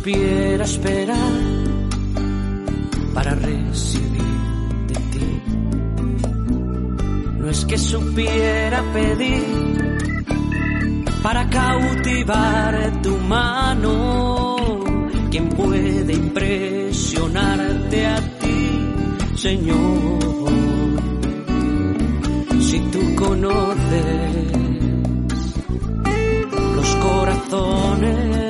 Supiera esperar para recibir de ti. No es que supiera pedir para cautivar tu mano. ¿Quién puede impresionarte a ti, Señor? Si tú conoces los corazones,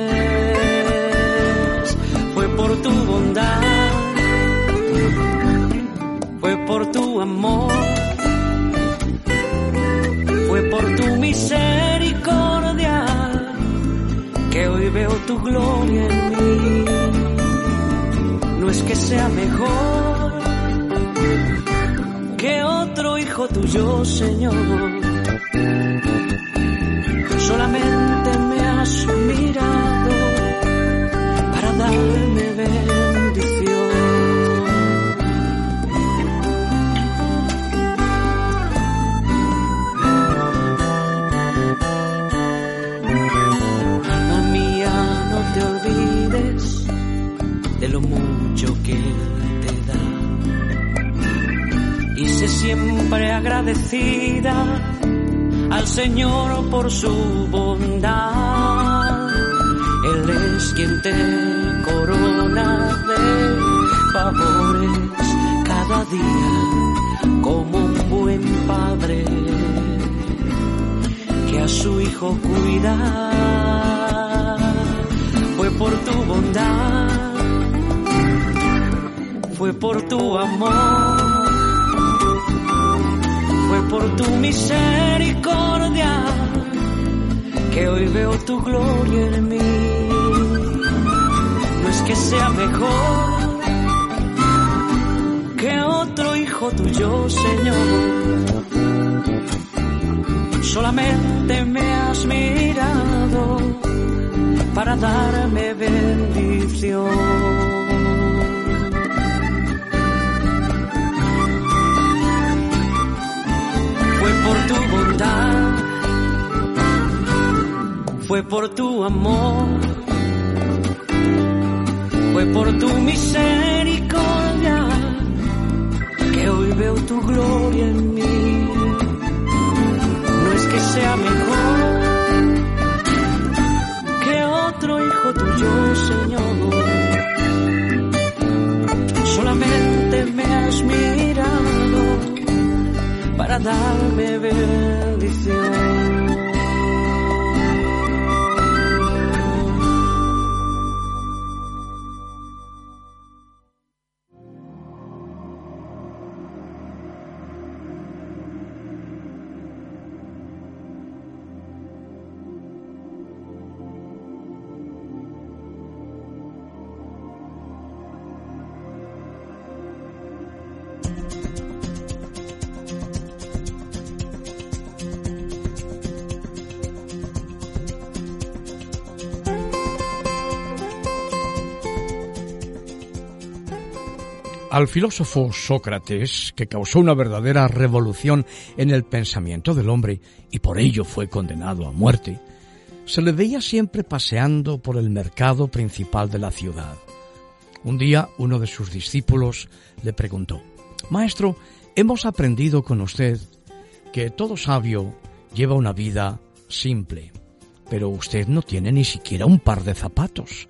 amor, fue por tu misericordia que hoy veo tu gloria en mí. No es que sea mejor que otro hijo tuyo, Señor. Solamente me has mirado para darme bendición. Siempre agradecida al Señor por su bondad. Él es quien te corona de favores cada día como un buen padre que a su hijo cuida. Fue por tu bondad, fue por tu amor, por tu misericordia que hoy veo tu gloria en mí. No es que sea mejor que otro hijo tuyo, Señor solamente me has mirado para darme bendición. Tu bondad, fue por tu amor, fue por tu misericordia que hoy veo tu gloria en mí. No es que sea mejor que otro hijo tuyo, Señor. Solamente para darme bendición. Al filósofo Sócrates, que causó una verdadera revolución en el pensamiento del hombre y por ello fue condenado a muerte, se le veía siempre paseando por el mercado principal de la ciudad. Un día uno de sus discípulos le preguntó, Maestro, hemos aprendido con usted que todo sabio lleva una vida simple, pero usted no tiene ni siquiera un par de zapatos.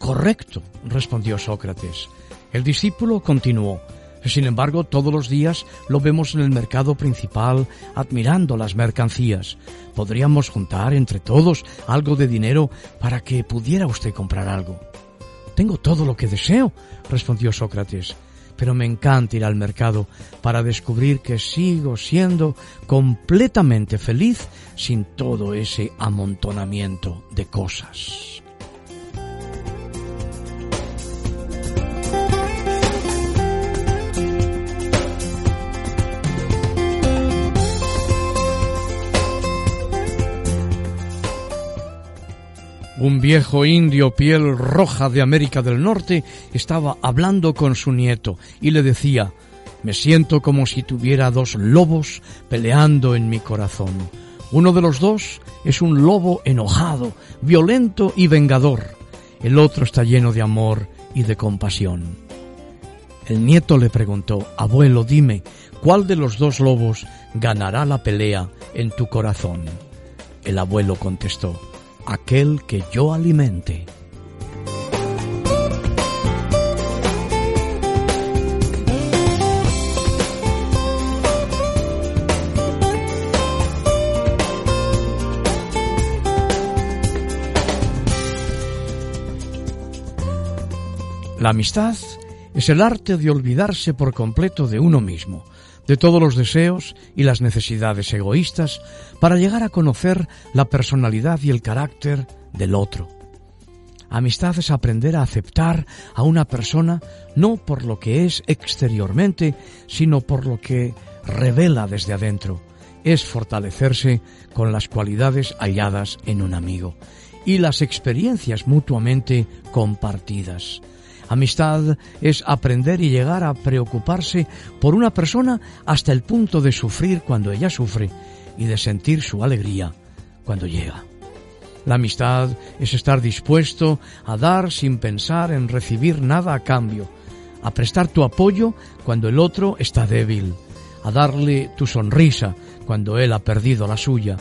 Correcto, respondió Sócrates. El discípulo continuó. Sin embargo, todos los días lo vemos en el mercado principal admirando las mercancías. Podríamos juntar entre todos algo de dinero para que pudiera usted comprar algo. Tengo todo lo que deseo, respondió Sócrates, pero me encanta ir al mercado para descubrir que sigo siendo completamente feliz sin todo ese amontonamiento de cosas. Un viejo indio piel roja de América del Norte estaba hablando con su nieto y le decía, me siento como si tuviera dos lobos peleando en mi corazón. Uno de los dos es un lobo enojado, violento y vengador. El otro está lleno de amor y de compasión. El nieto le preguntó, abuelo, dime, ¿cuál de los dos lobos ganará la pelea en tu corazón? El abuelo contestó, aquel que yo alimente. La amistad es el arte de olvidarse por completo de uno mismo, de todos los deseos y las necesidades egoístas para llegar a conocer la personalidad y el carácter del otro. Amistad es aprender a aceptar a una persona no por lo que es exteriormente, sino por lo que revela desde adentro. Es fortalecerse con las cualidades halladas en un amigo y las experiencias mutuamente compartidas. Amistad es aprender y llegar a preocuparse por una persona hasta el punto de sufrir cuando ella sufre y de sentir su alegría cuando llega. La amistad es estar dispuesto a dar sin pensar en recibir nada a cambio, a prestar tu apoyo cuando el otro está débil, a darle tu sonrisa cuando él ha perdido la suya,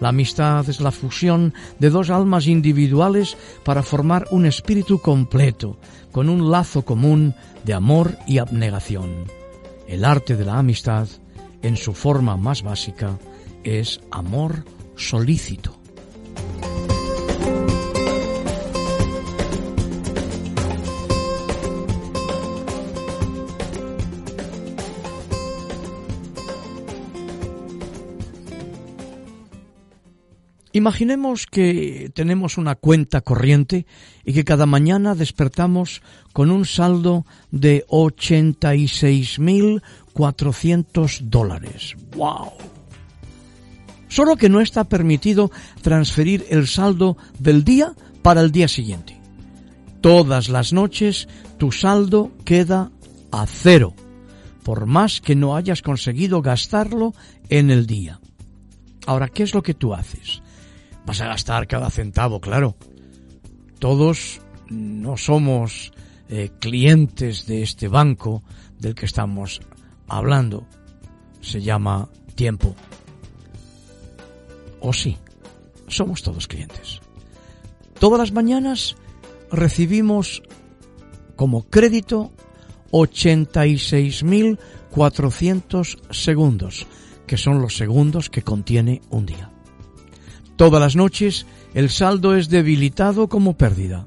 la amistad es la fusión de dos almas individuales para formar un espíritu completo, con un lazo común de amor y abnegación. El arte de la amistad, en su forma más básica, es amor solícito. Imaginemos que tenemos una cuenta corriente y que cada mañana despertamos con un saldo de 86.400 dólares. ¡Wow! Solo que no está permitido transferir el saldo del día para el día siguiente. Todas las noches tu saldo queda a cero, por más que no hayas conseguido gastarlo en el día. Ahora, ¿qué es lo que tú haces? Vas a gastar cada centavo, claro. Todos no somos eh, clientes de este banco del que estamos hablando. Se llama tiempo. O sí, somos todos clientes. Todas las mañanas recibimos como crédito 86.400 segundos, que son los segundos que contiene un día. Todas las noches el saldo es debilitado como pérdida.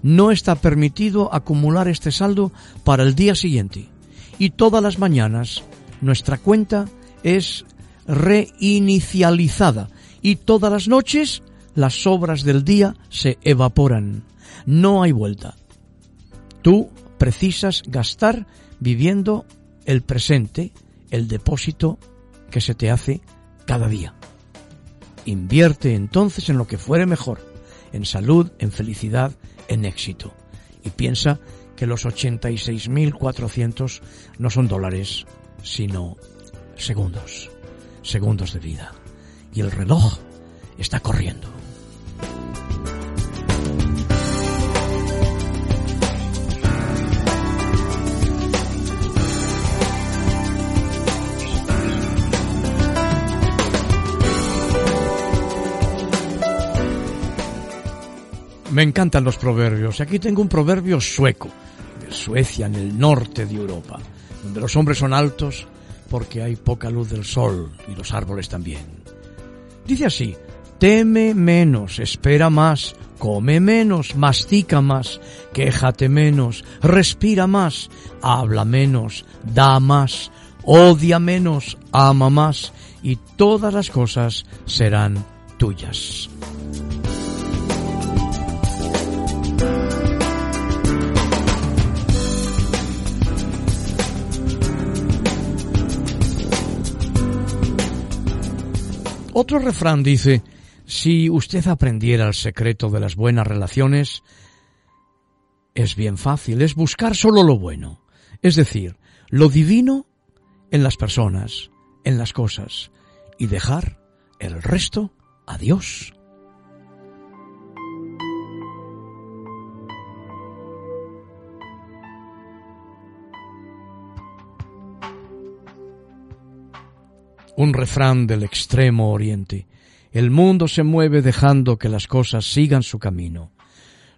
No está permitido acumular este saldo para el día siguiente. Y todas las mañanas nuestra cuenta es reinicializada y todas las noches las sobras del día se evaporan. No hay vuelta. Tú precisas gastar viviendo el presente, el depósito que se te hace cada día. Invierte entonces en lo que fuere mejor, en salud, en felicidad, en éxito. Y piensa que los 86.400 no son dólares, sino segundos, segundos de vida. Y el reloj está corriendo. Me encantan los proverbios. Aquí tengo un proverbio sueco, de Suecia, en el norte de Europa, donde los hombres son altos porque hay poca luz del sol y los árboles también. Dice así, teme menos, espera más, come menos, mastica más, quéjate menos, respira más, habla menos, da más, odia menos, ama más, y todas las cosas serán tuyas. Otro refrán dice, si usted aprendiera el secreto de las buenas relaciones, es bien fácil, es buscar solo lo bueno, es decir, lo divino en las personas, en las cosas, y dejar el resto a Dios. Un refrán del extremo oriente. El mundo se mueve dejando que las cosas sigan su camino.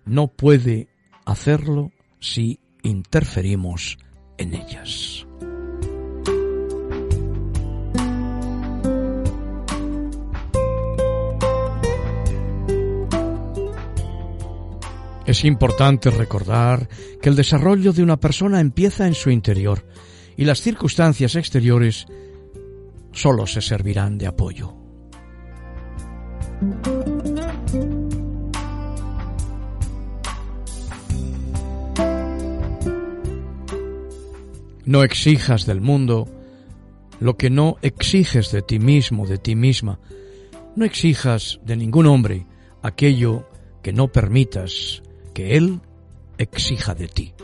No puede hacerlo si interferimos en ellas. Es importante recordar que el desarrollo de una persona empieza en su interior y las circunstancias exteriores solo se servirán de apoyo. No exijas del mundo lo que no exiges de ti mismo, de ti misma. No exijas de ningún hombre aquello que no permitas que él exija de ti.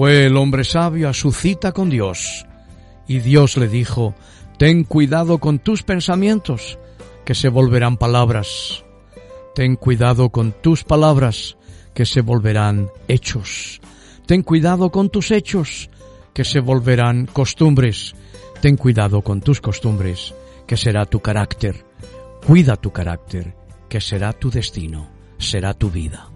Fue el hombre sabio a su cita con Dios, y Dios le dijo, Ten cuidado con tus pensamientos, que se volverán palabras. Ten cuidado con tus palabras, que se volverán hechos. Ten cuidado con tus hechos, que se volverán costumbres. Ten cuidado con tus costumbres, que será tu carácter. Cuida tu carácter, que será tu destino, será tu vida.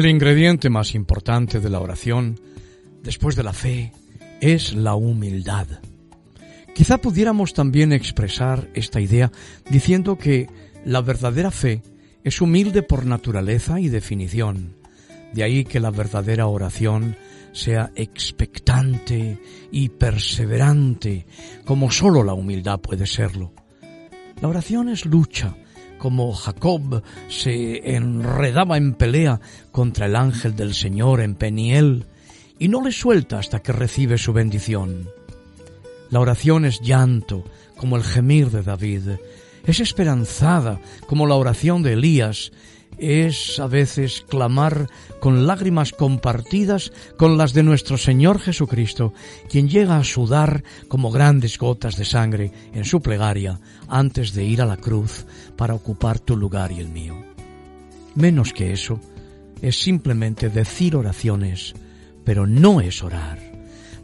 El ingrediente más importante de la oración, después de la fe, es la humildad. Quizá pudiéramos también expresar esta idea diciendo que la verdadera fe es humilde por naturaleza y definición. De ahí que la verdadera oración sea expectante y perseverante, como sólo la humildad puede serlo. La oración es lucha, como Jacob se enredaba en pelea contra el ángel del Señor en Peniel y no le suelta hasta que recibe su bendición. La oración es llanto, como el gemir de David, es esperanzada, como la oración de Elías, es a veces clamar con lágrimas compartidas con las de nuestro Señor Jesucristo, quien llega a sudar como grandes gotas de sangre en su plegaria antes de ir a la cruz para ocupar tu lugar y el mío. Menos que eso, es simplemente decir oraciones, pero no es orar.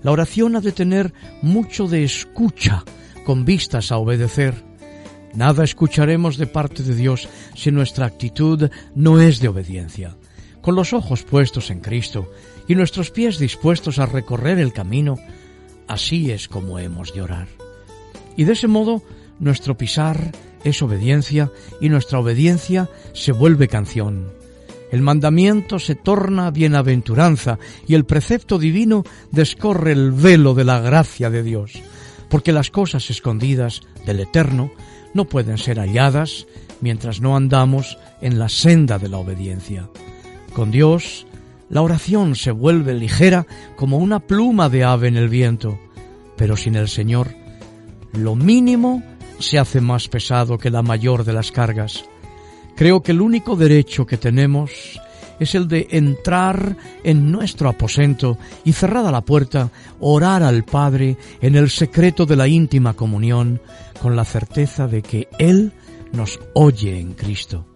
La oración ha de tener mucho de escucha con vistas a obedecer Nada escucharemos de parte de Dios si nuestra actitud no es de obediencia. Con los ojos puestos en Cristo y nuestros pies dispuestos a recorrer el camino, así es como hemos de orar. Y de ese modo nuestro pisar es obediencia y nuestra obediencia se vuelve canción. El mandamiento se torna bienaventuranza y el precepto divino descorre el velo de la gracia de Dios, porque las cosas escondidas del Eterno no pueden ser halladas mientras no andamos en la senda de la obediencia. Con Dios, la oración se vuelve ligera como una pluma de ave en el viento, pero sin el Señor, lo mínimo se hace más pesado que la mayor de las cargas. Creo que el único derecho que tenemos es el de entrar en nuestro aposento y cerrada la puerta, orar al Padre en el secreto de la íntima comunión, con la certeza de que Él nos oye en Cristo.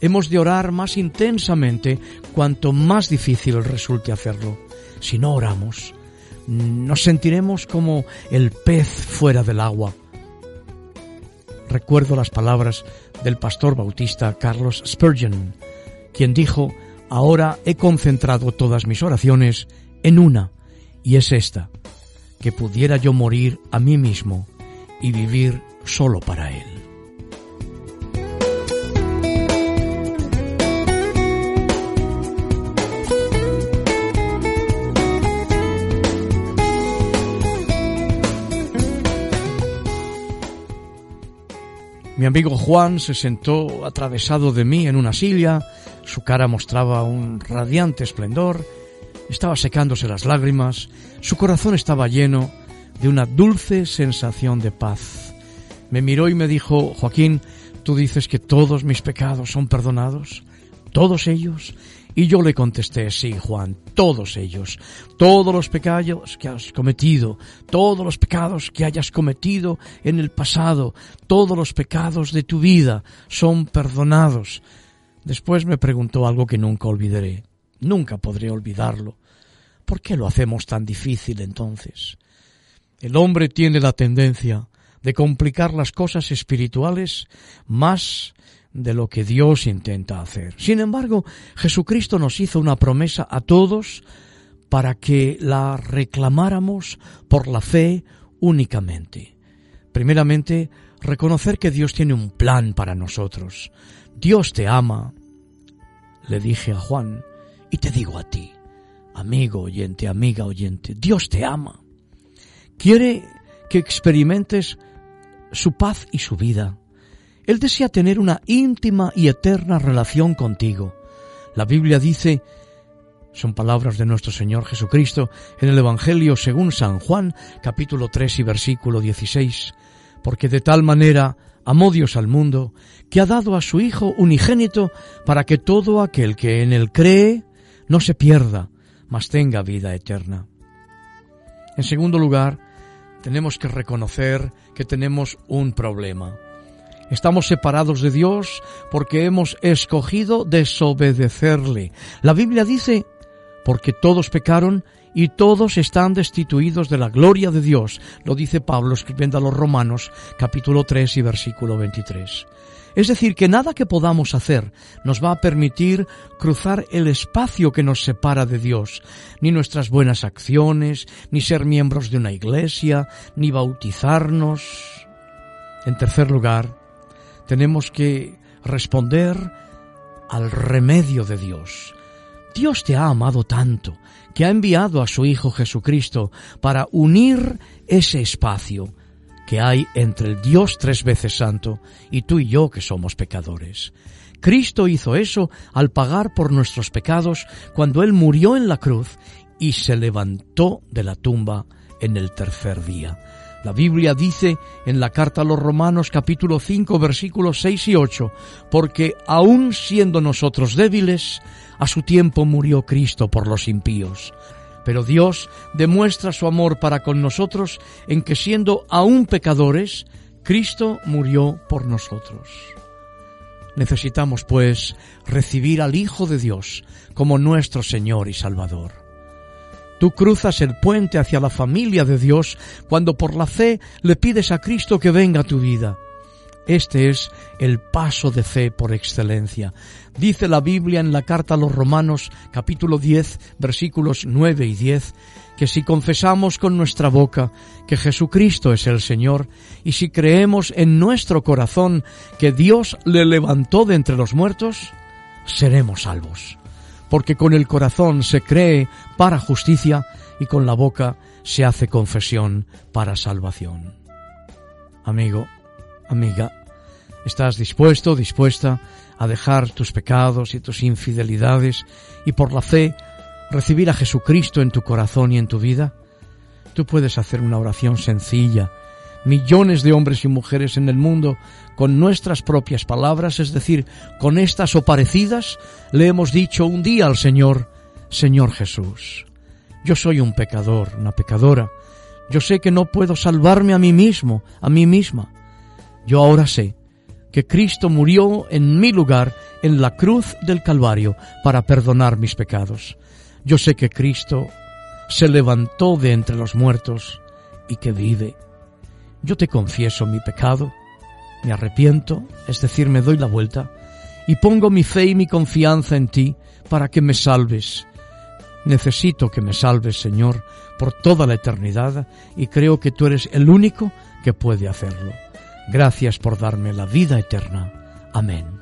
Hemos de orar más intensamente cuanto más difícil resulte hacerlo. Si no oramos, nos sentiremos como el pez fuera del agua. Recuerdo las palabras del pastor bautista Carlos Spurgeon, quien dijo, Ahora he concentrado todas mis oraciones en una, y es esta, que pudiera yo morir a mí mismo y vivir solo para Él. Mi amigo Juan se sentó atravesado de mí en una silla, su cara mostraba un radiante esplendor, estaba secándose las lágrimas, su corazón estaba lleno de una dulce sensación de paz. Me miró y me dijo, Joaquín, ¿tú dices que todos mis pecados son perdonados? ¿Todos ellos? Y yo le contesté, sí, Juan, todos ellos, todos los pecados que has cometido, todos los pecados que hayas cometido en el pasado, todos los pecados de tu vida son perdonados. Después me preguntó algo que nunca olvidaré, nunca podré olvidarlo. ¿Por qué lo hacemos tan difícil entonces? El hombre tiene la tendencia de complicar las cosas espirituales más de lo que Dios intenta hacer. Sin embargo, Jesucristo nos hizo una promesa a todos para que la reclamáramos por la fe únicamente. Primeramente, reconocer que Dios tiene un plan para nosotros. Dios te ama, le dije a Juan, y te digo a ti, amigo oyente, amiga oyente, Dios te ama. Quiere que experimentes su paz y su vida él desea tener una íntima y eterna relación contigo. La Biblia dice, son palabras de nuestro Señor Jesucristo en el Evangelio según San Juan, capítulo 3 y versículo 16, porque de tal manera amó Dios al mundo, que ha dado a su Hijo unigénito para que todo aquel que en él cree no se pierda, mas tenga vida eterna. En segundo lugar, tenemos que reconocer que tenemos un problema. Estamos separados de Dios porque hemos escogido desobedecerle. La Biblia dice, porque todos pecaron y todos están destituidos de la gloria de Dios, lo dice Pablo escribiendo a los Romanos capítulo 3 y versículo 23. Es decir, que nada que podamos hacer nos va a permitir cruzar el espacio que nos separa de Dios, ni nuestras buenas acciones, ni ser miembros de una iglesia, ni bautizarnos. En tercer lugar, tenemos que responder al remedio de Dios. Dios te ha amado tanto que ha enviado a su Hijo Jesucristo para unir ese espacio que hay entre el Dios tres veces santo y tú y yo que somos pecadores. Cristo hizo eso al pagar por nuestros pecados cuando Él murió en la cruz y se levantó de la tumba en el tercer día. La Biblia dice en la carta a los Romanos capítulo 5 versículos 6 y 8, porque aun siendo nosotros débiles, a su tiempo murió Cristo por los impíos. Pero Dios demuestra su amor para con nosotros en que siendo aún pecadores, Cristo murió por nosotros. Necesitamos, pues, recibir al Hijo de Dios como nuestro Señor y Salvador. Tú cruzas el puente hacia la familia de Dios cuando por la fe le pides a Cristo que venga a tu vida. Este es el paso de fe por excelencia. Dice la Biblia en la carta a los Romanos capítulo 10 versículos 9 y 10 que si confesamos con nuestra boca que Jesucristo es el Señor y si creemos en nuestro corazón que Dios le levantó de entre los muertos, seremos salvos porque con el corazón se cree para justicia y con la boca se hace confesión para salvación. Amigo, amiga, ¿estás dispuesto, dispuesta a dejar tus pecados y tus infidelidades y por la fe recibir a Jesucristo en tu corazón y en tu vida? Tú puedes hacer una oración sencilla millones de hombres y mujeres en el mundo con nuestras propias palabras, es decir, con estas o parecidas, le hemos dicho un día al Señor, Señor Jesús, yo soy un pecador, una pecadora, yo sé que no puedo salvarme a mí mismo, a mí misma. Yo ahora sé que Cristo murió en mi lugar en la cruz del Calvario para perdonar mis pecados. Yo sé que Cristo se levantó de entre los muertos y que vive yo te confieso mi pecado, me arrepiento, es decir, me doy la vuelta, y pongo mi fe y mi confianza en ti para que me salves. Necesito que me salves, Señor, por toda la eternidad, y creo que tú eres el único que puede hacerlo. Gracias por darme la vida eterna. Amén.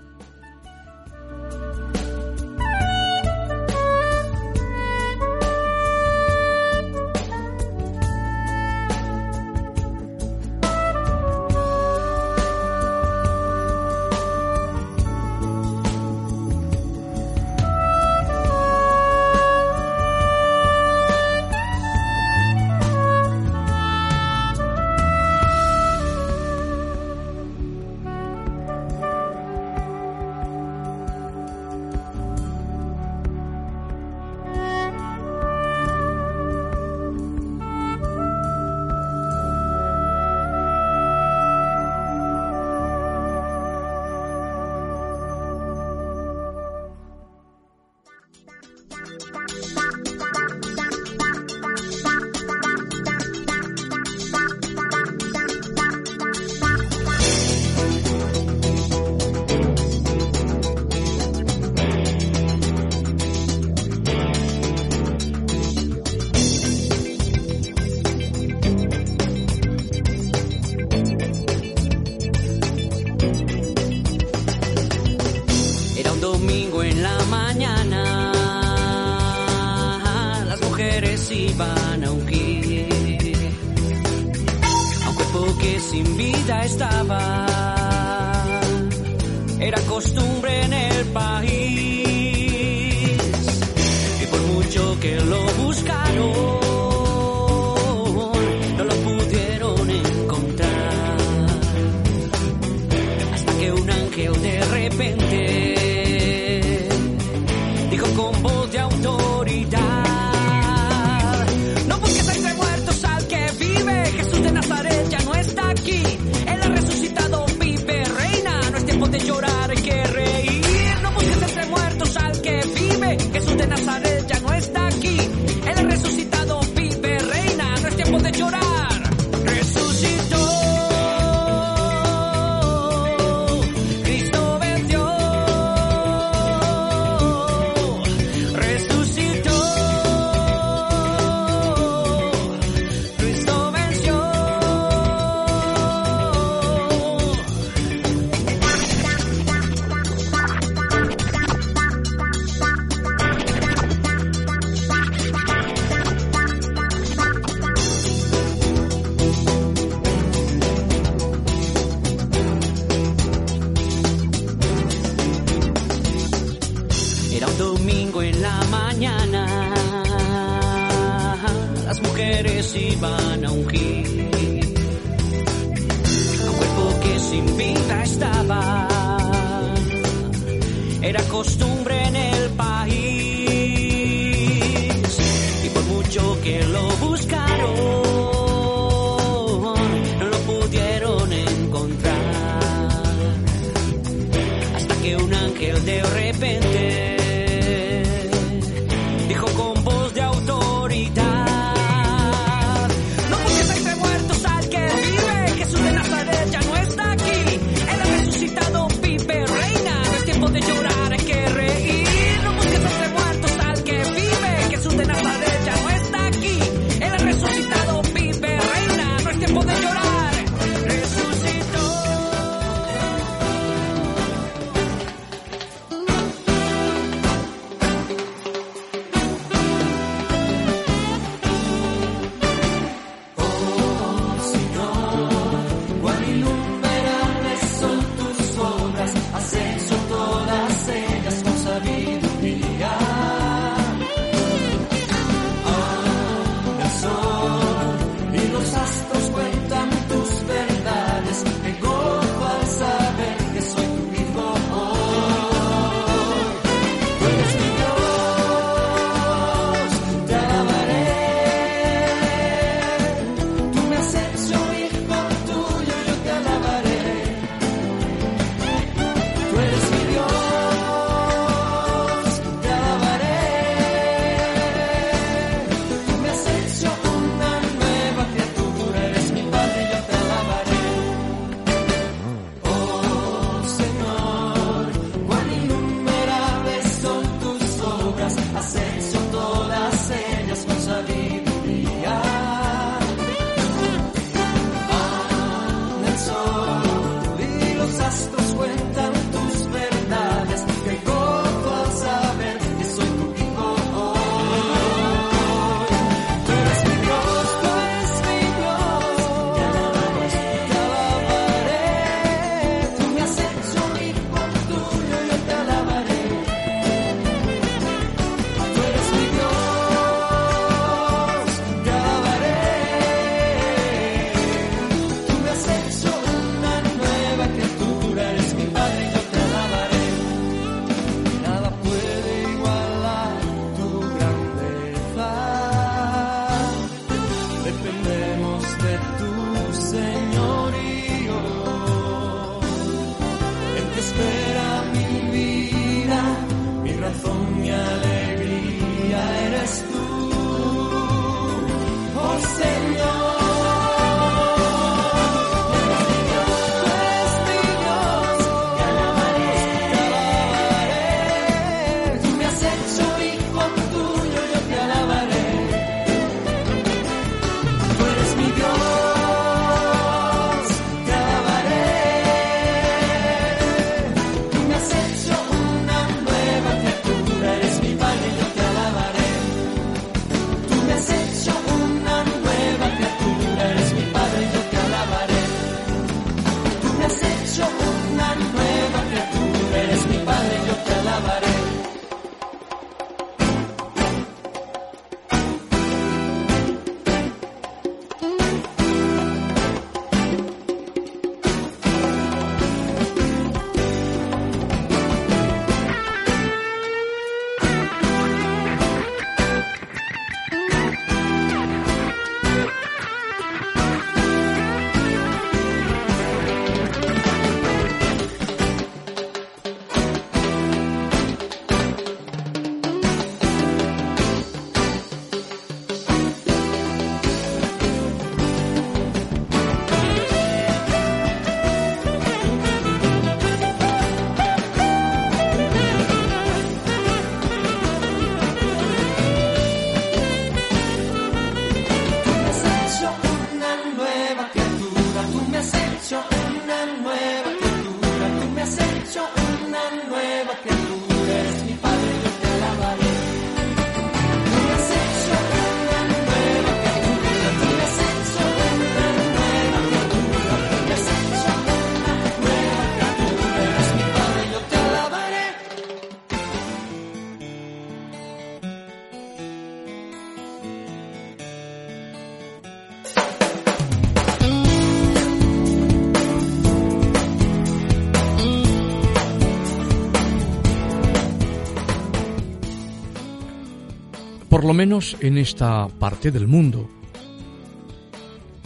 Por lo menos en esta parte del mundo.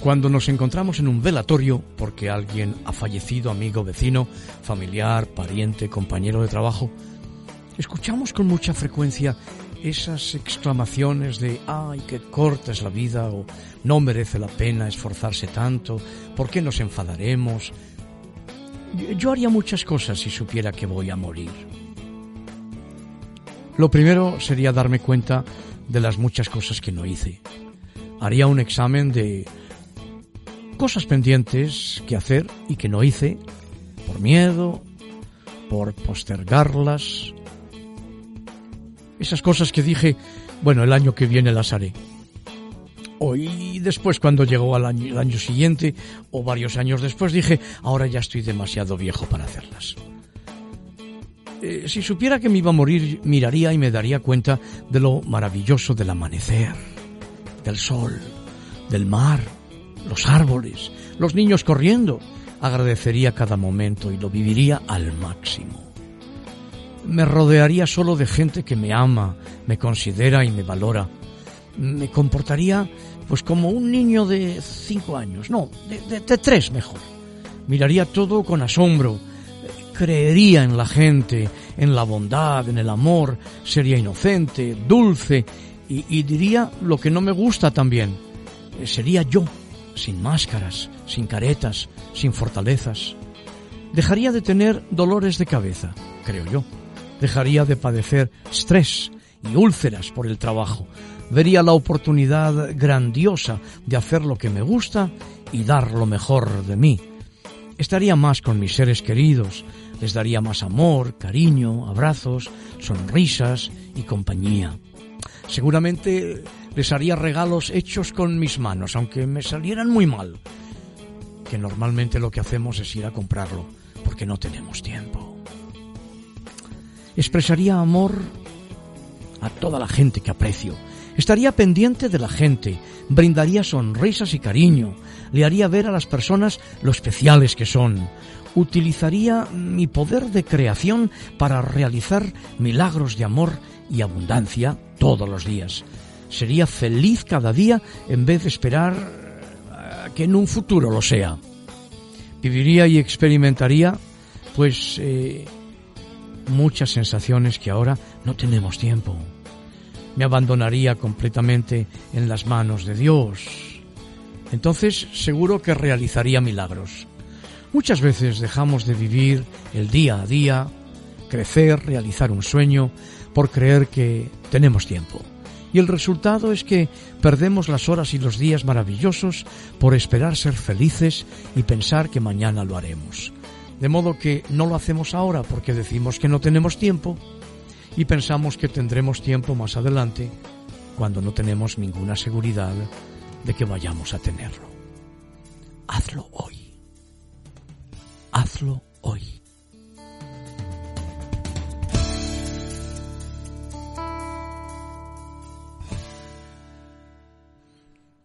Cuando nos encontramos en un velatorio porque alguien ha fallecido, amigo, vecino, familiar, pariente, compañero de trabajo, escuchamos con mucha frecuencia esas exclamaciones de ¡ay, qué corta es la vida! o no merece la pena esforzarse tanto, ¿por qué nos enfadaremos? Yo haría muchas cosas si supiera que voy a morir. Lo primero sería darme cuenta de las muchas cosas que no hice. Haría un examen de cosas pendientes que hacer y que no hice por miedo, por postergarlas. Esas cosas que dije, bueno, el año que viene las haré. O después cuando llegó al año, el año siguiente o varios años después dije, ahora ya estoy demasiado viejo para hacerlas. Eh, si supiera que me iba a morir, miraría y me daría cuenta de lo maravilloso del amanecer, del sol, del mar, los árboles, los niños corriendo. Agradecería cada momento y lo viviría al máximo. Me rodearía solo de gente que me ama, me considera y me valora. Me comportaría pues como un niño de cinco años, no, de, de tres mejor. Miraría todo con asombro, creería en la gente, en la bondad, en el amor, sería inocente, dulce y, diría lo que no me gusta también. Sería yo, sin máscaras, sin caretas, sin fortalezas. Dejaría de tener dolores de cabeza, creo yo. Dejaría de padecer estrés y úlceras por el trabajo. Vería la oportunidad grandiosa de hacer lo que me gusta y dar lo mejor de mí. Estaría más con mis seres queridos, les daría más amor, cariño, abrazos, sonrisas y compañía. Seguramente les haría regalos hechos con mis manos, aunque me salieran muy mal. Que normalmente lo que hacemos es ir a comprarlo, porque no tenemos tiempo. Expresaría amor a toda la gente que aprecio. Estaría pendiente de la gente, brindaría sonrisas y cariño, le haría ver a las personas lo especiales que son. Utilizaría mi poder de creación para realizar milagros de amor y abundancia todos los días. Sería feliz cada día en vez de esperar que en un futuro lo sea. Viviría y experimentaría, pues, eh, muchas sensaciones que ahora no tenemos tiempo. Me abandonaría completamente en las manos de Dios. Entonces seguro que realizaría milagros. Muchas veces dejamos de vivir el día a día, crecer, realizar un sueño, por creer que tenemos tiempo. Y el resultado es que perdemos las horas y los días maravillosos por esperar ser felices y pensar que mañana lo haremos. De modo que no lo hacemos ahora porque decimos que no tenemos tiempo y pensamos que tendremos tiempo más adelante cuando no tenemos ninguna seguridad de que vayamos a tenerlo. Hazlo hoy. Hazlo hoy.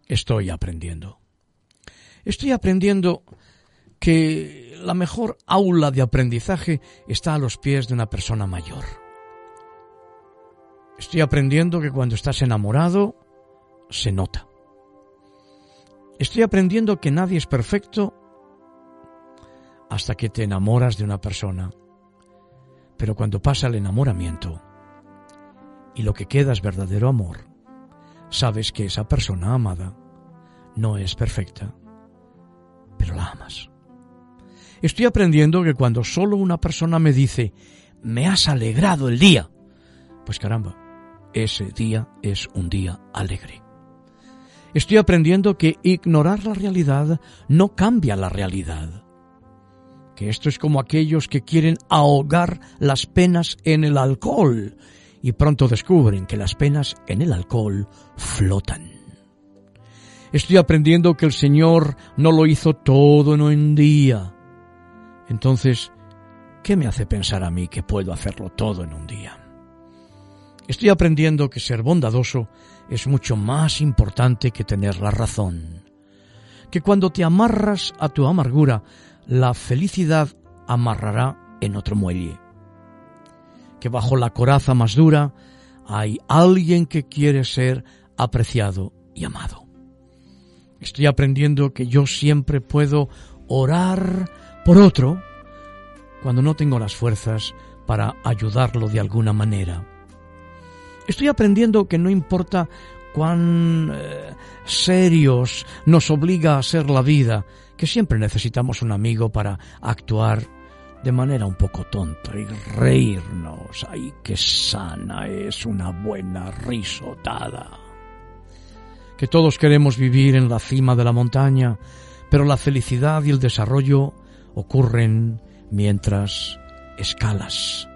Estoy aprendiendo. Estoy aprendiendo que la mejor aula de aprendizaje está a los pies de una persona mayor. Estoy aprendiendo que cuando estás enamorado, se nota. Estoy aprendiendo que nadie es perfecto hasta que te enamoras de una persona. Pero cuando pasa el enamoramiento y lo que queda es verdadero amor, sabes que esa persona amada no es perfecta, pero la amas. Estoy aprendiendo que cuando solo una persona me dice, me has alegrado el día, pues caramba, ese día es un día alegre. Estoy aprendiendo que ignorar la realidad no cambia la realidad. Que esto es como aquellos que quieren ahogar las penas en el alcohol y pronto descubren que las penas en el alcohol flotan. Estoy aprendiendo que el Señor no lo hizo todo en un día. Entonces, ¿qué me hace pensar a mí que puedo hacerlo todo en un día? Estoy aprendiendo que ser bondadoso es mucho más importante que tener la razón. Que cuando te amarras a tu amargura, la felicidad amarrará en otro muelle. Que bajo la coraza más dura hay alguien que quiere ser apreciado y amado. Estoy aprendiendo que yo siempre puedo orar por otro cuando no tengo las fuerzas para ayudarlo de alguna manera. Estoy aprendiendo que no importa cuán eh, serios nos obliga a ser la vida, que siempre necesitamos un amigo para actuar de manera un poco tonta y reírnos. ¡Ay, qué sana es una buena risotada! Que todos queremos vivir en la cima de la montaña, pero la felicidad y el desarrollo ocurren mientras escalas.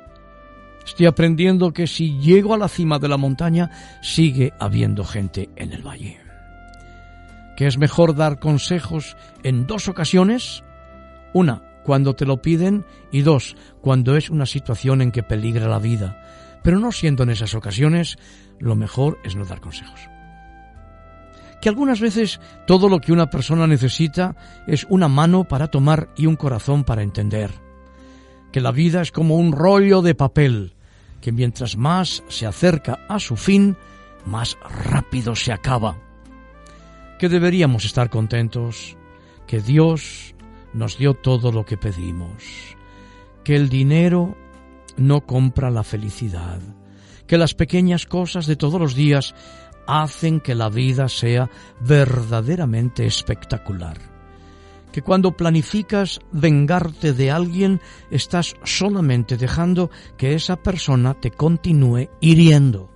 Estoy aprendiendo que si llego a la cima de la montaña, sigue habiendo gente en el valle. Que es mejor dar consejos en dos ocasiones. Una, cuando te lo piden y dos, cuando es una situación en que peligra la vida. Pero no siendo en esas ocasiones, lo mejor es no dar consejos. Que algunas veces todo lo que una persona necesita es una mano para tomar y un corazón para entender. Que la vida es como un rollo de papel, que mientras más se acerca a su fin, más rápido se acaba. Que deberíamos estar contentos, que Dios nos dio todo lo que pedimos, que el dinero no compra la felicidad, que las pequeñas cosas de todos los días hacen que la vida sea verdaderamente espectacular, que cuando planificas vengarte de alguien estás solamente dejando que esa persona te continúe hiriendo,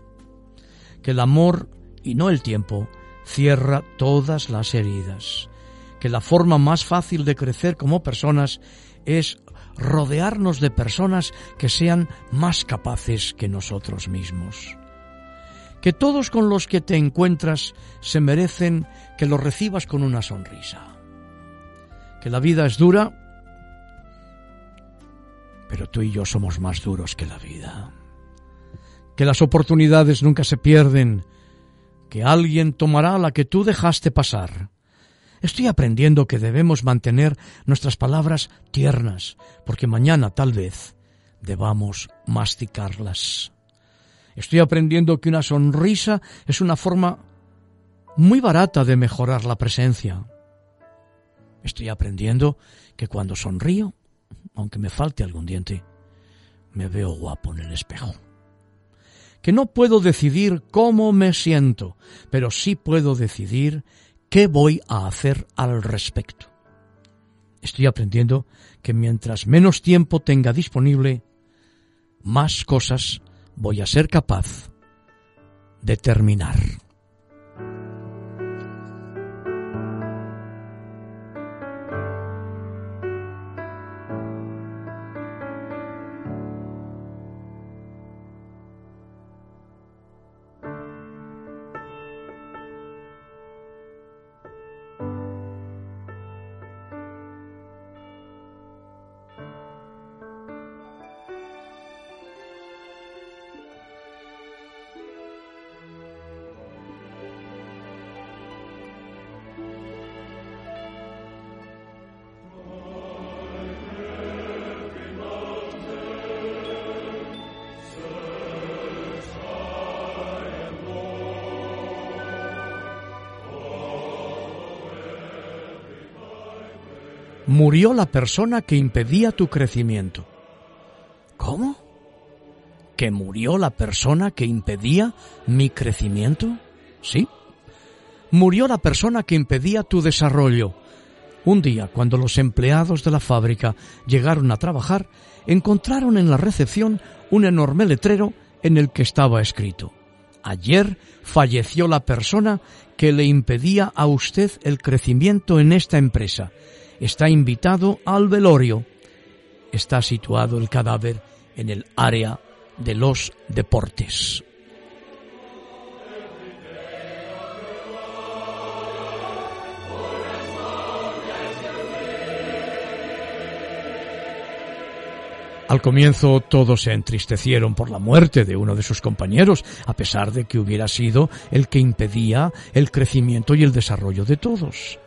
que el amor y no el tiempo cierra todas las heridas, que la forma más fácil de crecer como personas es rodearnos de personas que sean más capaces que nosotros mismos. Que todos con los que te encuentras se merecen que los recibas con una sonrisa. Que la vida es dura, pero tú y yo somos más duros que la vida. Que las oportunidades nunca se pierden, que alguien tomará la que tú dejaste pasar Estoy aprendiendo que debemos mantener nuestras palabras tiernas, porque mañana tal vez debamos masticarlas. Estoy aprendiendo que una sonrisa es una forma muy barata de mejorar la presencia. Estoy aprendiendo que cuando sonrío, aunque me falte algún diente, me veo guapo en el espejo. Que no puedo decidir cómo me siento, pero sí puedo decidir ¿Qué voy a hacer al respecto? Estoy aprendiendo que mientras menos tiempo tenga disponible, más cosas voy a ser capaz de terminar. Murió la persona que impedía tu crecimiento. ¿Cómo? ¿Que murió la persona que impedía mi crecimiento? Sí. Murió la persona que impedía tu desarrollo. Un día, cuando los empleados de la fábrica llegaron a trabajar, encontraron en la recepción un enorme letrero en el que estaba escrito Ayer falleció la persona que le impedía a usted el crecimiento en esta empresa está invitado al velorio. Está situado el cadáver en el área de los deportes. Al comienzo todos se entristecieron por la muerte de uno de sus compañeros, a pesar de que hubiera sido el que impedía el crecimiento y el desarrollo de todos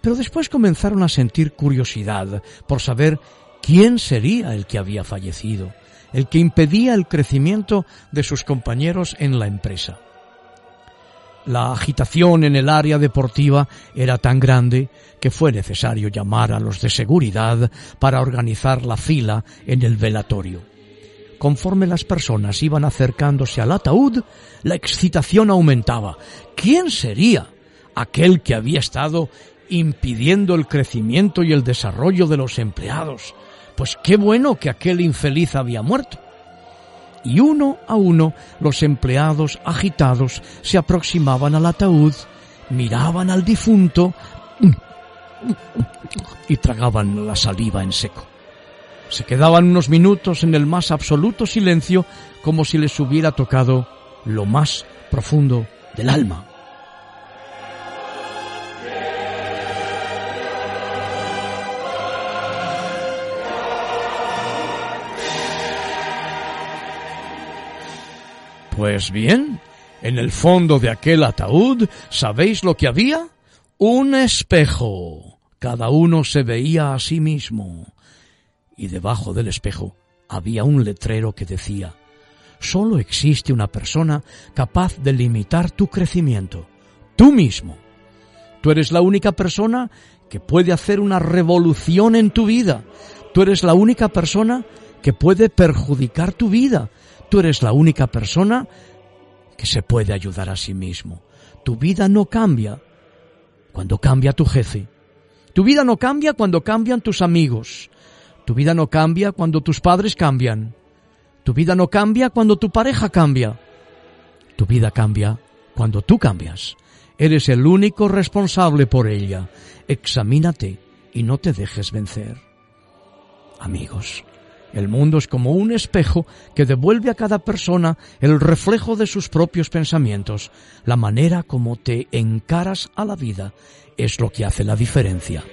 pero después comenzaron a sentir curiosidad por saber quién sería el que había fallecido. el que impedía el crecimiento de sus compañeros en la empresa. La agitación en el área deportiva era tan grande que fue necesario llamar a los de seguridad para organizar la fila en el velatorio. Conforme las personas iban acercándose al ataúd, la excitación aumentaba. ¿Quién sería aquel que había estado impidiendo el crecimiento y el desarrollo de los empleados? Pues qué bueno que aquel infeliz había muerto y uno a uno los empleados agitados se aproximaban al ataúd, miraban al difunto y tragaban la saliva en seco. Se quedaban unos minutos en el más absoluto silencio como si les hubiera tocado lo más profundo del alma. Pues bien, en el fondo de aquel ataúd, ¿sabéis lo que había? Un espejo. Cada uno se veía a sí mismo. Y debajo del espejo había un letrero que decía, solo existe una persona capaz de limitar tu crecimiento, tú mismo. Tú eres la única persona que puede hacer una revolución en tu vida. Tú eres la única persona que puede perjudicar tu vida. Tú eres la única persona que se puede ayudar a sí mismo. Tu vida no cambia cuando cambia tu jefe. Tu vida no cambia cuando cambian tus amigos. Tu vida no cambia cuando tus padres cambian. Tu vida no cambia cuando tu pareja cambia. Tu vida cambia cuando tú cambias. Eres el único responsable por ella. Examínate y no te dejes vencer. Amigos, el mundo es como un espejo que devuelve a cada persona el reflejo de sus propios pensamientos. La manera como te encaras a la vida es lo que hace la diferencia.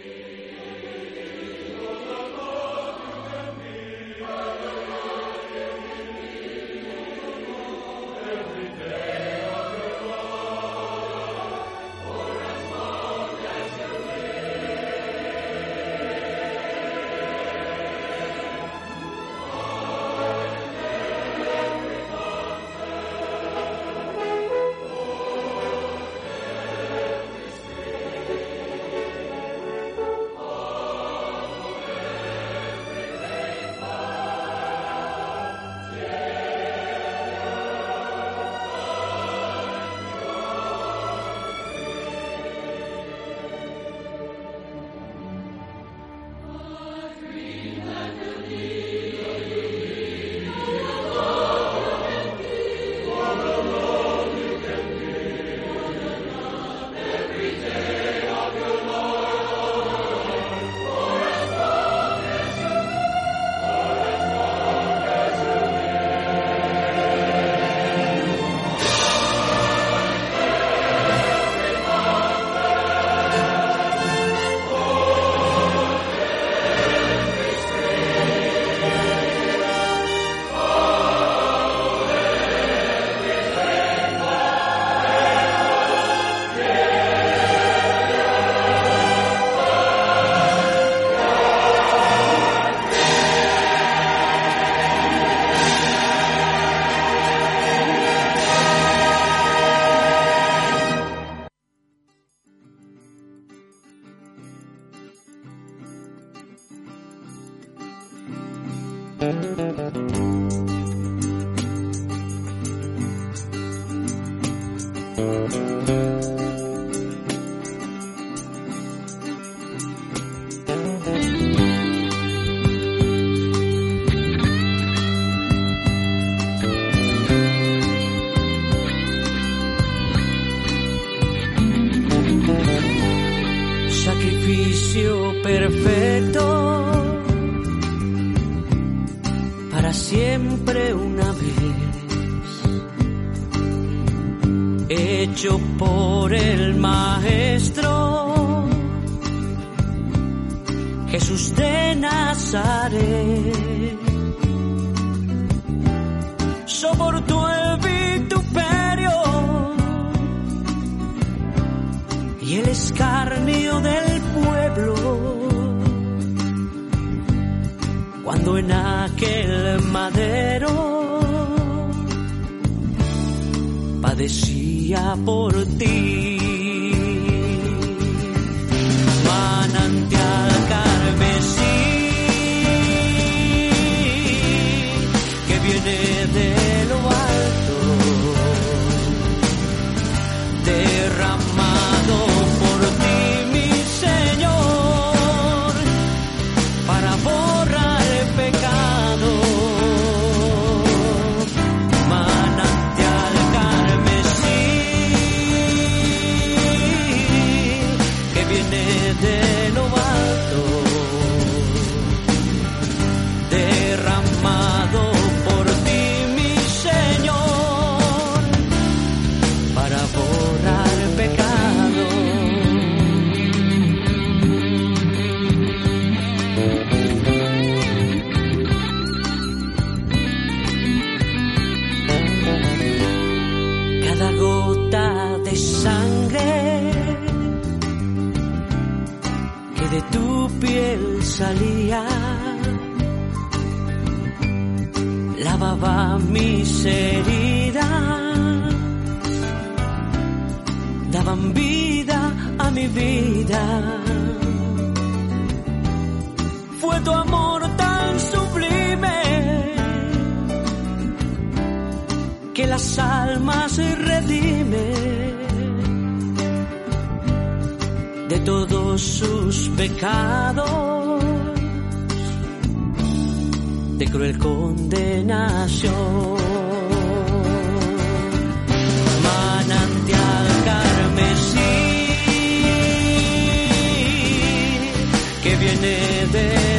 Padecía por ti. Mi vida fue tu amor tan sublime que las almas redime de todos sus pecados, de cruel condenación. Viene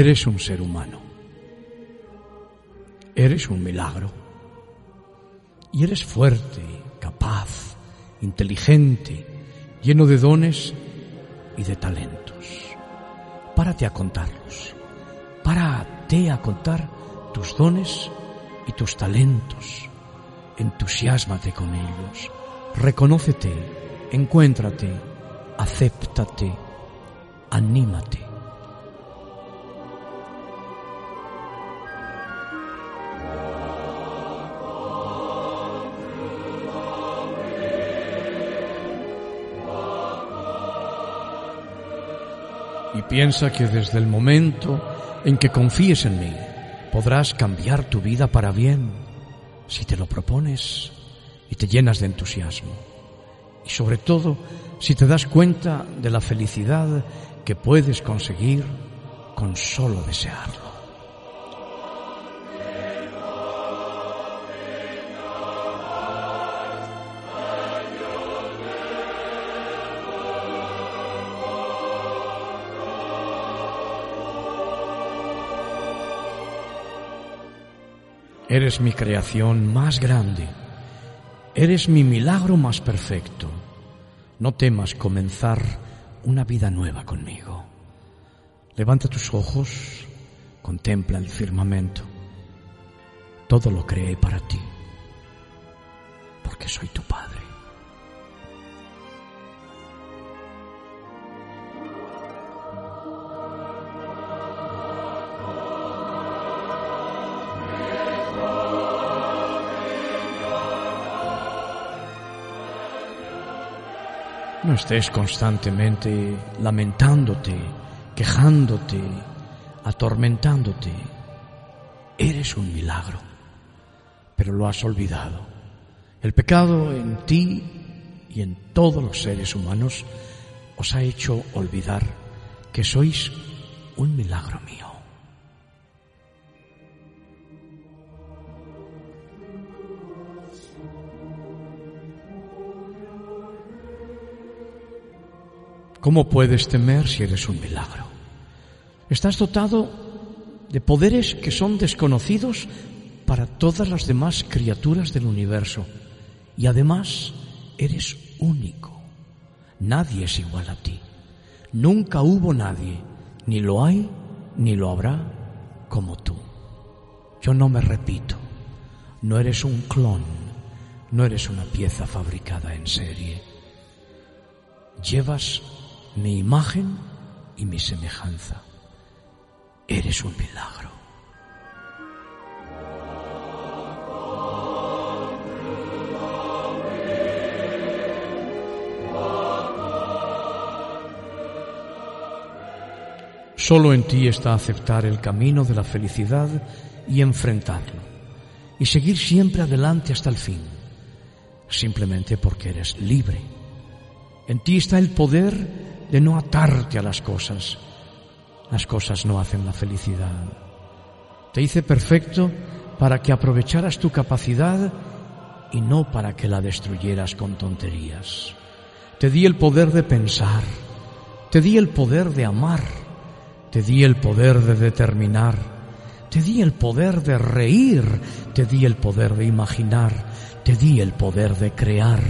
Eres un ser humano. Eres un milagro. Y eres fuerte, capaz, inteligente, lleno de dones y de talentos. Párate a contarlos. Párate a contar tus dones y tus talentos. Entusiásmate con ellos. Reconócete, encuéntrate, acéptate, anímate. Piensa que desde el momento en que confíes en mí, podrás cambiar tu vida para bien si te lo propones y te llenas de entusiasmo. Y sobre todo, si te das cuenta de la felicidad que puedes conseguir con solo desearlo. Eres mi creación más grande. Eres mi milagro más perfecto. No temas comenzar una vida nueva conmigo. Levanta tus ojos, contempla el firmamento. Todo lo creé para ti, porque soy tu No estés constantemente lamentándote, quejándote, atormentándote. Eres un milagro, pero lo has olvidado. El pecado en ti y en todos los seres humanos os ha hecho olvidar que sois un milagro mío. ¿Cómo puedes temer si eres un milagro? Estás dotado de poderes que son desconocidos para todas las demás criaturas del universo y además eres único. Nadie es igual a ti. Nunca hubo nadie, ni lo hay, ni lo habrá, como tú. Yo no me repito. No eres un clon, no eres una pieza fabricada en serie. Llevas mi imagen y mi semejanza. Eres un milagro. Solo en ti está aceptar el camino de la felicidad y enfrentarlo, y seguir siempre adelante hasta el fin, simplemente porque eres libre. En ti está el poder de no atarte a las cosas. Las cosas no hacen la felicidad. Te hice perfecto para que aprovecharas tu capacidad y no para que la destruyeras con tonterías. Te di el poder de pensar, te di el poder de amar, te di el poder de determinar, te di el poder de reír, te di el poder de imaginar, te di el poder de crear,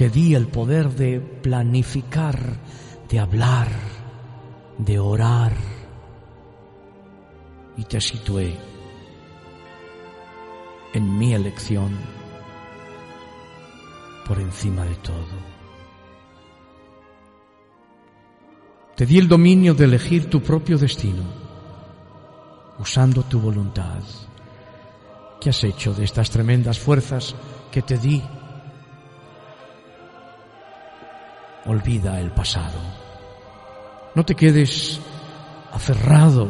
te di el poder de planificar, de hablar, de orar, y te situé en mi elección por encima de todo. Te di el dominio de elegir tu propio destino, usando tu voluntad. ¿Qué has hecho de estas tremendas fuerzas que te di? Olvida el pasado. No te quedes aferrado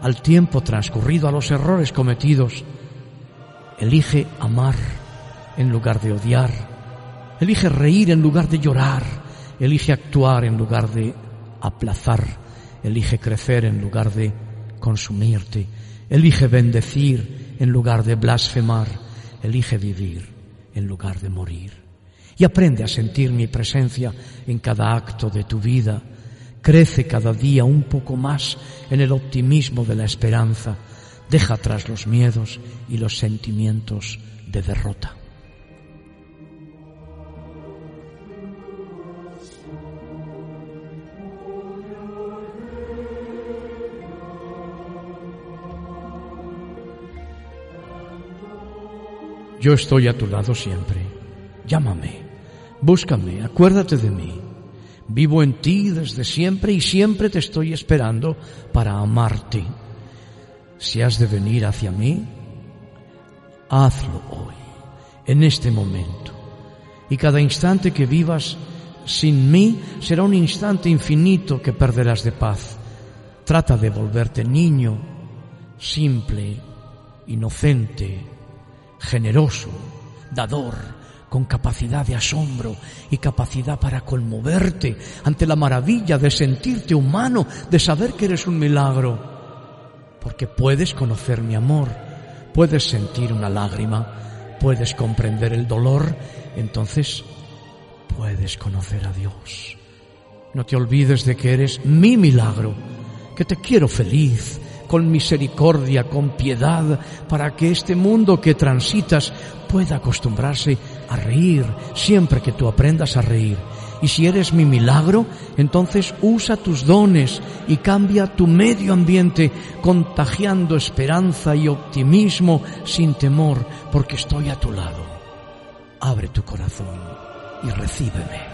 al tiempo transcurrido, a los errores cometidos. Elige amar en lugar de odiar. Elige reír en lugar de llorar. Elige actuar en lugar de aplazar. Elige crecer en lugar de consumirte. Elige bendecir en lugar de blasfemar. Elige vivir en lugar de morir. Y aprende a sentir mi presencia en cada acto de tu vida Crece cada día un poco más en el optimismo de la esperanza. Deja atrás los miedos y los sentimientos de derrota. Yo estoy a tu lado siempre. Llámame, búscame, acuérdate de mí. Vivo en ti desde siempre y siempre te estoy esperando para amarte. Si has de venir hacia mí, hazlo hoy, en este momento. Y cada instante que vivas sin mí será un instante infinito que perderás de paz. Trata de volverte niño, simple, inocente, generoso, dador, con capacidad de asombro y capacidad para conmoverte ante la maravilla de sentirte humano, de saber que eres un milagro. Porque puedes conocer mi amor, puedes sentir una lágrima, puedes comprender el dolor, entonces puedes conocer a Dios. No te olvides de que eres mi milagro, que te quiero feliz, con misericordia, con piedad, para que este mundo que transitas pueda acostumbrarse a reír siempre que tú aprendas a reír Y si eres mi milagro, entonces usa tus dones y cambia tu medio ambiente, contagiando esperanza y optimismo sin temor, porque estoy a tu lado. Abre tu corazón y recíbeme.